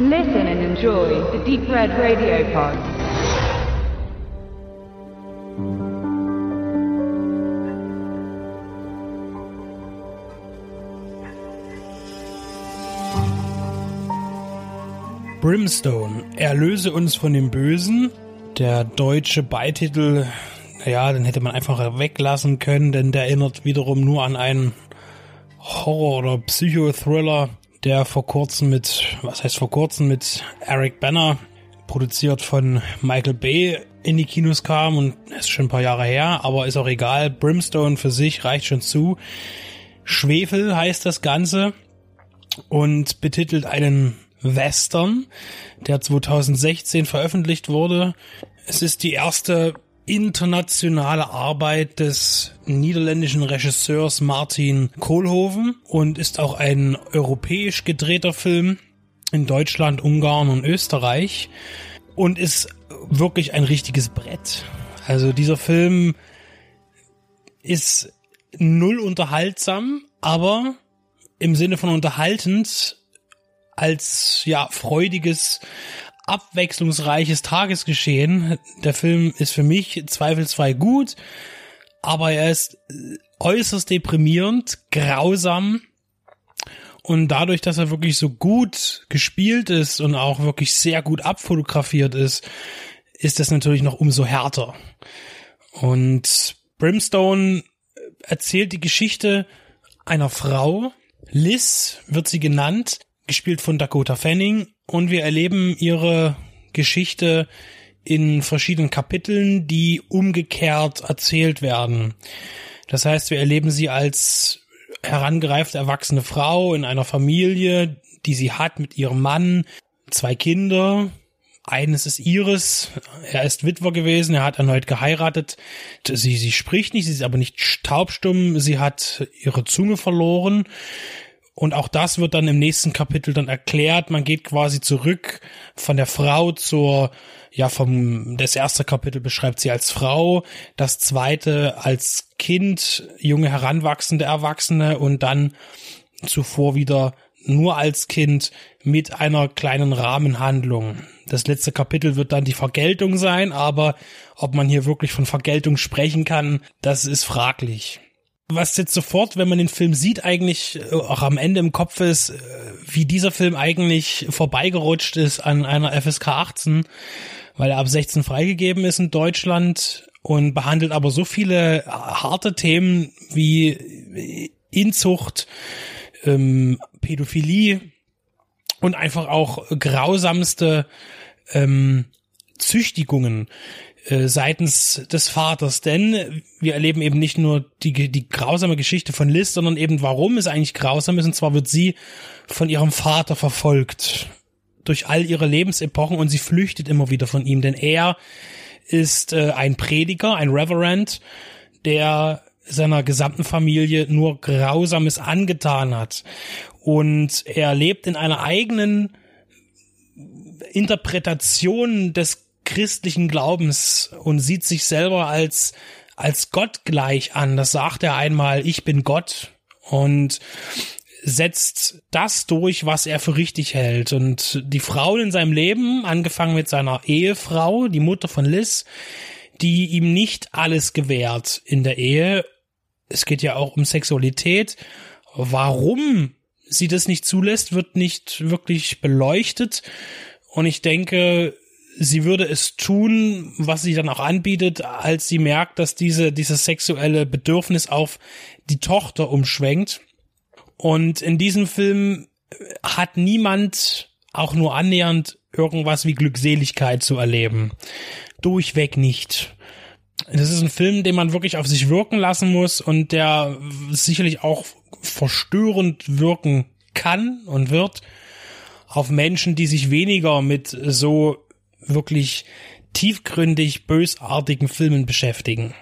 Listen and enjoy the Deep Red Radio Pod. Brimstone, erlöse uns von dem Bösen. Der deutsche Beititel, naja, den hätte man einfach weglassen können, denn der erinnert wiederum nur an einen Horror- oder Psychothriller, der vor kurzem mit, was heißt vor kurzem, mit Eric Banner, produziert von Michael Bay, in die Kinos kam und ist schon ein paar Jahre her, aber ist auch egal. Brimstone für sich reicht schon zu. Schwefel heißt das Ganze und betitelt einen Western, der 2016 veröffentlicht wurde. Es ist die erste internationale Arbeit des niederländischen Regisseurs Martin Kohlhoven und ist auch ein europäisch gedrehter Film in Deutschland, Ungarn und Österreich und ist wirklich ein richtiges Brett. Also dieser Film ist null unterhaltsam, aber im Sinne von unterhaltend als ja freudiges abwechslungsreiches Tagesgeschehen. Der Film ist für mich zweifelsfrei gut, aber er ist äußerst deprimierend, grausam und dadurch, dass er wirklich so gut gespielt ist und auch wirklich sehr gut abfotografiert ist, ist das natürlich noch umso härter. Und Brimstone erzählt die Geschichte einer Frau, Liz wird sie genannt, gespielt von Dakota Fanning, und wir erleben ihre Geschichte in verschiedenen Kapiteln, die umgekehrt erzählt werden. Das heißt, wir erleben sie als herangereifte erwachsene Frau in einer Familie, die sie hat mit ihrem Mann, zwei Kinder. Eines ist ihres. Er ist Witwer gewesen. Er hat erneut geheiratet. Sie, sie spricht nicht. Sie ist aber nicht taubstumm. Sie hat ihre Zunge verloren. Und auch das wird dann im nächsten Kapitel dann erklärt. Man geht quasi zurück von der Frau zur, ja, vom, das erste Kapitel beschreibt sie als Frau, das zweite als Kind, junge heranwachsende Erwachsene und dann zuvor wieder nur als Kind mit einer kleinen Rahmenhandlung. Das letzte Kapitel wird dann die Vergeltung sein, aber ob man hier wirklich von Vergeltung sprechen kann, das ist fraglich was jetzt sofort, wenn man den Film sieht, eigentlich äh, auch am Ende im Kopf ist, äh, wie dieser Film eigentlich vorbeigerutscht ist an einer FSK 18, weil er ab 16 freigegeben ist in Deutschland und behandelt aber so viele harte Themen wie Inzucht, ähm, Pädophilie und einfach auch grausamste ähm, Züchtigungen äh, seitens des Vaters, denn wir erleben eben nicht nur die, die grausame Geschichte von Liz, sondern eben warum es eigentlich grausam ist, und zwar wird sie von ihrem Vater verfolgt durch all ihre Lebensepochen und sie flüchtet immer wieder von ihm, denn er ist äh, ein Prediger, ein Reverend, der seiner gesamten Familie nur Grausames angetan hat. Und er lebt in einer eigenen Interpretation des christlichen Glaubens und sieht sich selber als, als Gott gleich an. Das sagt er einmal, ich bin Gott und setzt das durch, was er für richtig hält. Und die Frauen in seinem Leben, angefangen mit seiner Ehefrau, die Mutter von Liz, die ihm nicht alles gewährt in der Ehe. Es geht ja auch um Sexualität. Warum sie das nicht zulässt, wird nicht wirklich beleuchtet. Und ich denke, sie würde es tun, was sie dann auch anbietet, als sie merkt, dass diese, dieses sexuelle Bedürfnis auf die Tochter umschwenkt. Und in diesem Film hat niemand auch nur annähernd irgendwas wie Glückseligkeit zu erleben. Durchweg nicht. Das ist ein Film, den man wirklich auf sich wirken lassen muss und der sicherlich auch verstörend wirken kann und wird auf Menschen, die sich weniger mit so wirklich tiefgründig bösartigen Filmen beschäftigen.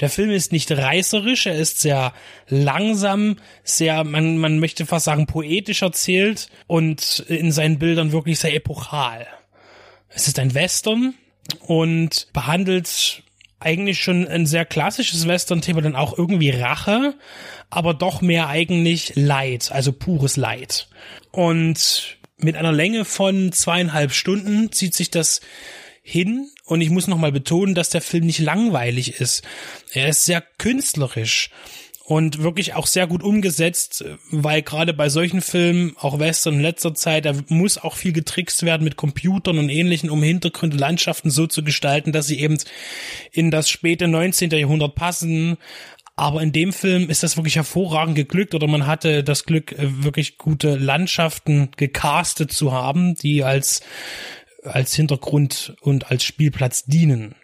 Der Film ist nicht reißerisch, er ist sehr langsam, sehr, man, man möchte fast sagen, poetisch erzählt und in seinen Bildern wirklich sehr epochal. Es ist ein Western und behandelt eigentlich schon ein sehr klassisches Western-Thema, dann auch irgendwie Rache, aber doch mehr eigentlich Leid, also pures Leid. Und mit einer Länge von zweieinhalb Stunden zieht sich das hin und ich muss nochmal betonen, dass der Film nicht langweilig ist. Er ist sehr künstlerisch und wirklich auch sehr gut umgesetzt, weil gerade bei solchen Filmen, auch Western in letzter Zeit, da muss auch viel getrickst werden mit Computern und ähnlichen, um Hintergründe, Landschaften so zu gestalten, dass sie eben in das späte 19. Jahrhundert passen. Aber in dem Film ist das wirklich hervorragend geglückt oder man hatte das Glück, äh, wirklich gute Landschaften gecastet zu haben, die als, als Hintergrund und als Spielplatz dienen.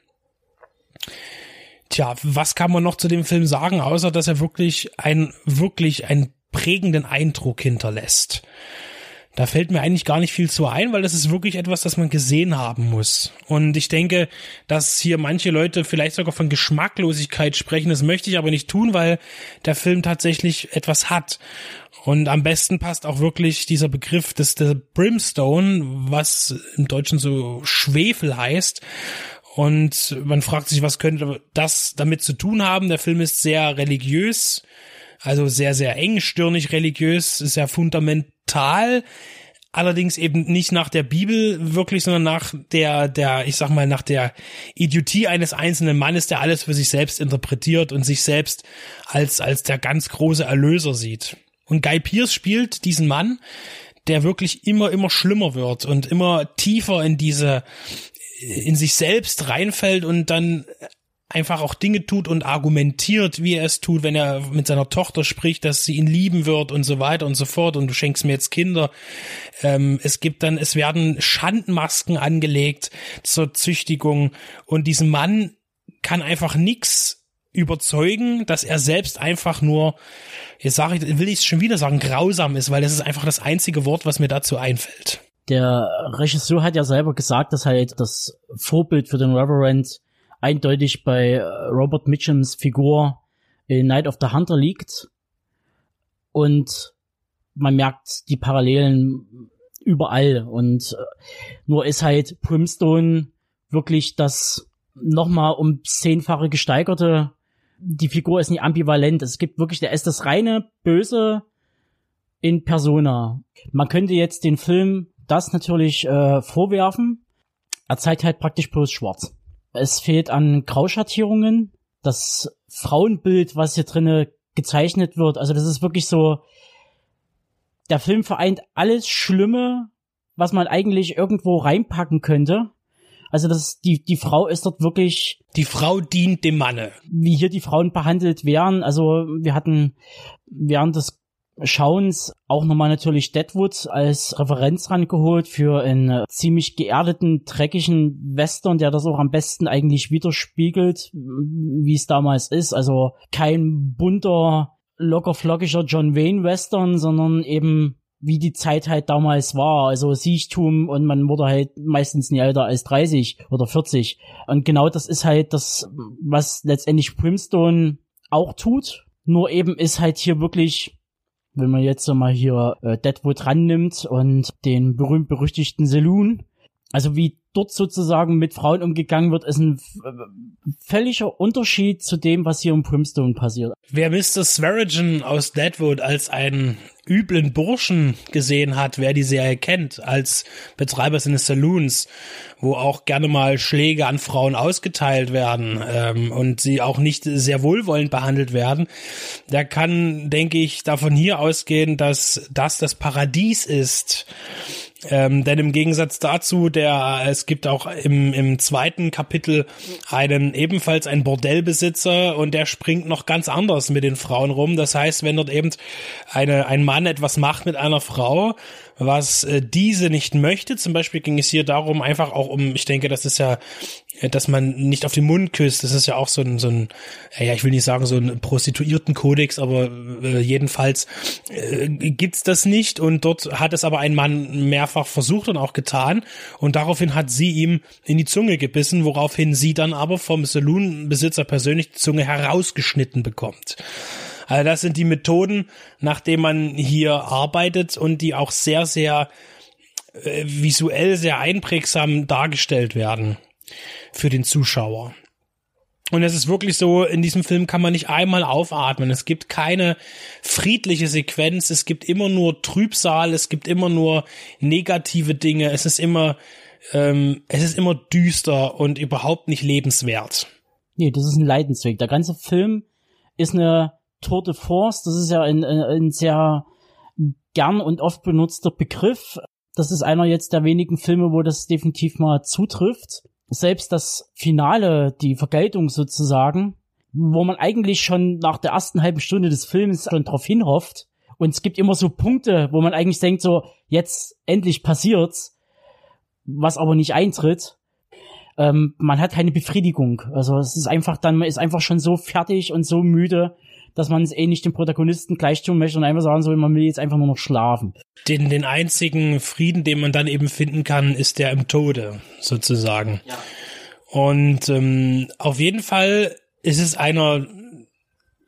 Tja, was kann man noch zu dem Film sagen, außer dass er wirklich ein, wirklich einen prägenden Eindruck hinterlässt? Da fällt mir eigentlich gar nicht viel zu ein, weil das ist wirklich etwas, das man gesehen haben muss. Und ich denke, dass hier manche Leute vielleicht sogar von Geschmacklosigkeit sprechen. Das möchte ich aber nicht tun, weil der Film tatsächlich etwas hat. Und am besten passt auch wirklich dieser Begriff des der Brimstone, was im Deutschen so Schwefel heißt. Und man fragt sich, was könnte das damit zu tun haben? Der Film ist sehr religiös, also sehr, sehr engstirnig religiös, sehr fundamental, allerdings eben nicht nach der Bibel wirklich, sondern nach der, der, ich sag mal, nach der Idiotie eines einzelnen Mannes, der alles für sich selbst interpretiert und sich selbst als, als der ganz große Erlöser sieht. Und Guy Pierce spielt diesen Mann, der wirklich immer, immer schlimmer wird und immer tiefer in diese, in sich selbst reinfällt und dann einfach auch Dinge tut und argumentiert, wie er es tut, wenn er mit seiner Tochter spricht, dass sie ihn lieben wird und so weiter und so fort und du schenkst mir jetzt Kinder. Ähm, es gibt dann, es werden Schandmasken angelegt zur Züchtigung und diesem Mann kann einfach nix überzeugen, dass er selbst einfach nur, jetzt sage ich, will ich es schon wieder sagen, grausam ist, weil das ist einfach das einzige Wort, was mir dazu einfällt der Regisseur hat ja selber gesagt, dass halt das Vorbild für den Reverend eindeutig bei äh, Robert Mitchums Figur in Night of the Hunter liegt. Und man merkt die Parallelen überall. Und äh, nur ist halt Primstone wirklich das nochmal um zehnfache gesteigerte. Die Figur ist nicht ambivalent. Es gibt wirklich, der ist das reine Böse in Persona. Man könnte jetzt den Film das natürlich äh, vorwerfen. Er zeigt halt praktisch bloß schwarz. Es fehlt an Grauschattierungen. Das Frauenbild, was hier drinne gezeichnet wird, also das ist wirklich so, der Film vereint alles Schlimme, was man eigentlich irgendwo reinpacken könnte. Also das die die Frau ist dort wirklich die Frau dient dem Manne. Wie hier die Frauen behandelt werden. Also wir hatten während des Schauens auch nochmal natürlich Deadwood als Referenz rangeholt für einen ziemlich geerdeten, dreckigen Western, der das auch am besten eigentlich widerspiegelt, wie es damals ist. Also kein bunter, locker flockiger John Wayne Western, sondern eben wie die Zeit halt damals war, also Siechtum und man wurde halt meistens nie älter als 30 oder 40. Und genau das ist halt das, was letztendlich Brimstone auch tut. Nur eben ist halt hier wirklich wenn man jetzt mal hier äh, Deadwood rannimmt und den berühmt-berüchtigten Saloon, also wie dort sozusagen mit Frauen umgegangen wird, ist ein völliger Unterschied zu dem, was hier im Primstone passiert. Wer Mr. Swearingen aus Deadwood als einen üblen Burschen gesehen hat, wer die Serie kennt, als Betreiber seines Saloons, wo auch gerne mal Schläge an Frauen ausgeteilt werden ähm, und sie auch nicht sehr wohlwollend behandelt werden, der kann, denke ich, davon hier ausgehen, dass das das Paradies ist ähm, denn im Gegensatz dazu, der es gibt auch im, im zweiten Kapitel einen ebenfalls einen Bordellbesitzer und der springt noch ganz anders mit den Frauen rum. Das heißt, wenn dort eben eine, ein Mann etwas macht mit einer Frau, was äh, diese nicht möchte. Zum Beispiel ging es hier darum, einfach auch um, ich denke, das ist ja, äh, dass man nicht auf den Mund küsst. Das ist ja auch so ein, so ein, ja, ich will nicht sagen so ein Prostituiertenkodex, aber äh, jedenfalls äh, gibt's das nicht. Und dort hat es aber ein Mann mehrfach versucht und auch getan. Und daraufhin hat sie ihm in die Zunge gebissen, woraufhin sie dann aber vom Saloonbesitzer persönlich die Zunge herausgeschnitten bekommt. Also das sind die Methoden, nach denen man hier arbeitet und die auch sehr, sehr äh, visuell sehr einprägsam dargestellt werden für den Zuschauer. Und es ist wirklich so, in diesem Film kann man nicht einmal aufatmen. Es gibt keine friedliche Sequenz, es gibt immer nur Trübsal, es gibt immer nur negative Dinge, es ist immer, ähm, es ist immer düster und überhaupt nicht lebenswert. Nee, das ist ein Leidensweg. Der ganze Film ist eine Tour de Force, das ist ja ein, ein sehr gern und oft benutzter Begriff. Das ist einer jetzt der wenigen Filme, wo das definitiv mal zutrifft selbst das Finale, die Vergeltung sozusagen, wo man eigentlich schon nach der ersten halben Stunde des Films schon drauf hinhofft. Und es gibt immer so Punkte, wo man eigentlich denkt, so, jetzt endlich passiert's, was aber nicht eintritt. Ähm, man hat keine Befriedigung. Also es ist einfach dann, man ist einfach schon so fertig und so müde, dass man es eh nicht dem Protagonisten gleich tun möchte und einfach sagen soll, man will jetzt einfach nur noch schlafen. Den, den einzigen Frieden, den man dann eben finden kann, ist der im Tode, sozusagen. Ja. Und ähm, auf jeden Fall ist es einer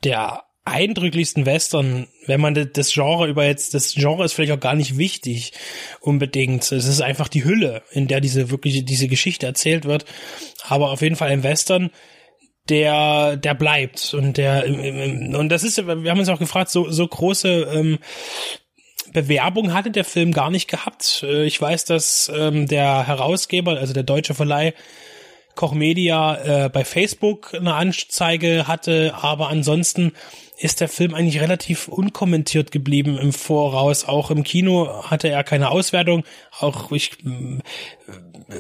der eindrücklichsten Western, wenn man das Genre über jetzt, das Genre ist vielleicht auch gar nicht wichtig unbedingt. Es ist einfach die Hülle, in der diese wirklich diese Geschichte erzählt wird. Aber auf jeden Fall ein Western, der, der bleibt und der, und das ist, wir haben uns auch gefragt, so, so große, ähm, Bewerbung hatte der Film gar nicht gehabt. Äh, ich weiß, dass ähm, der Herausgeber, also der deutsche Verleih Koch Media äh, bei Facebook eine Anzeige hatte, aber ansonsten ist der Film eigentlich relativ unkommentiert geblieben im Voraus. Auch im Kino hatte er keine Auswertung. Auch ich,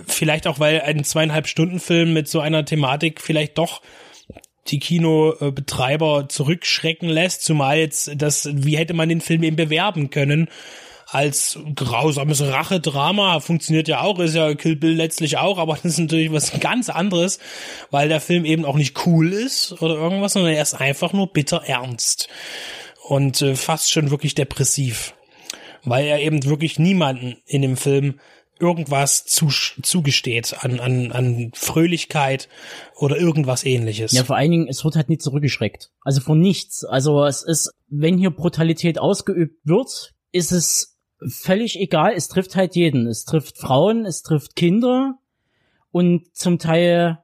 vielleicht auch, weil ein zweieinhalb Stunden Film mit so einer Thematik vielleicht doch die Kinobetreiber zurückschrecken lässt, zumal jetzt das, wie hätte man den Film eben bewerben können? Als grausames Rachedrama funktioniert ja auch, ist ja Kill Bill letztlich auch, aber das ist natürlich was ganz anderes, weil der Film eben auch nicht cool ist oder irgendwas, sondern er ist einfach nur bitter ernst und äh, fast schon wirklich depressiv, weil er eben wirklich niemanden in dem Film irgendwas zu, zugesteht an, an, an Fröhlichkeit oder irgendwas ähnliches. Ja, vor allen Dingen, es wird halt nicht zurückgeschreckt. Also von nichts. Also es ist, wenn hier Brutalität ausgeübt wird, ist es völlig egal, es trifft halt jeden. Es trifft Frauen, es trifft Kinder und zum Teil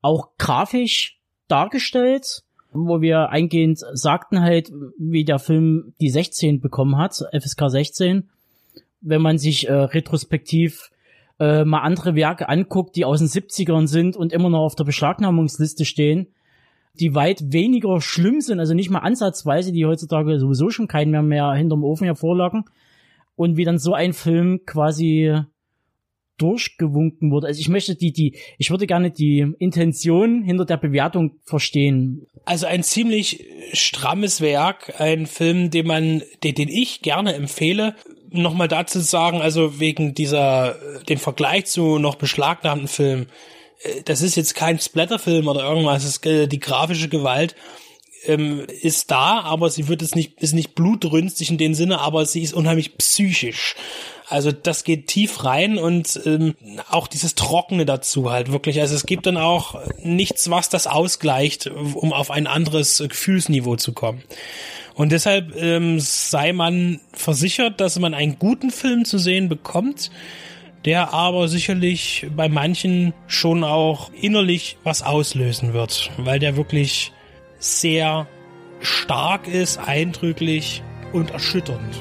auch grafisch dargestellt, wo wir eingehend sagten halt, wie der Film die 16 bekommen hat, FSK 16. Wenn man sich äh, retrospektiv äh, mal andere Werke anguckt, die aus den 70ern sind und immer noch auf der Beschlagnahmungsliste stehen, die weit weniger schlimm sind, also nicht mal ansatzweise, die heutzutage sowieso schon keinen mehr, mehr hinterm Ofen hervorlagen, und wie dann so ein Film quasi durchgewunken wurde. Also ich möchte die, die, ich würde gerne die Intention hinter der Bewertung verstehen. Also ein ziemlich strammes Werk, ein Film, den man, den, den ich gerne empfehle. Nochmal dazu sagen, also wegen dieser, dem Vergleich zu noch beschlagnahmten Filmen, äh, das ist jetzt kein Splatterfilm oder irgendwas, es ist äh, die grafische Gewalt ähm, ist da, aber sie wird es nicht, ist nicht blutrünstig in dem Sinne, aber sie ist unheimlich psychisch. Also das geht tief rein und ähm, auch dieses Trockene dazu halt wirklich. Also es gibt dann auch nichts, was das ausgleicht, um auf ein anderes Gefühlsniveau zu kommen. Und deshalb ähm, sei man versichert, dass man einen guten Film zu sehen bekommt, der aber sicherlich bei manchen schon auch innerlich was auslösen wird, weil der wirklich sehr stark ist, eindrücklich und erschütternd.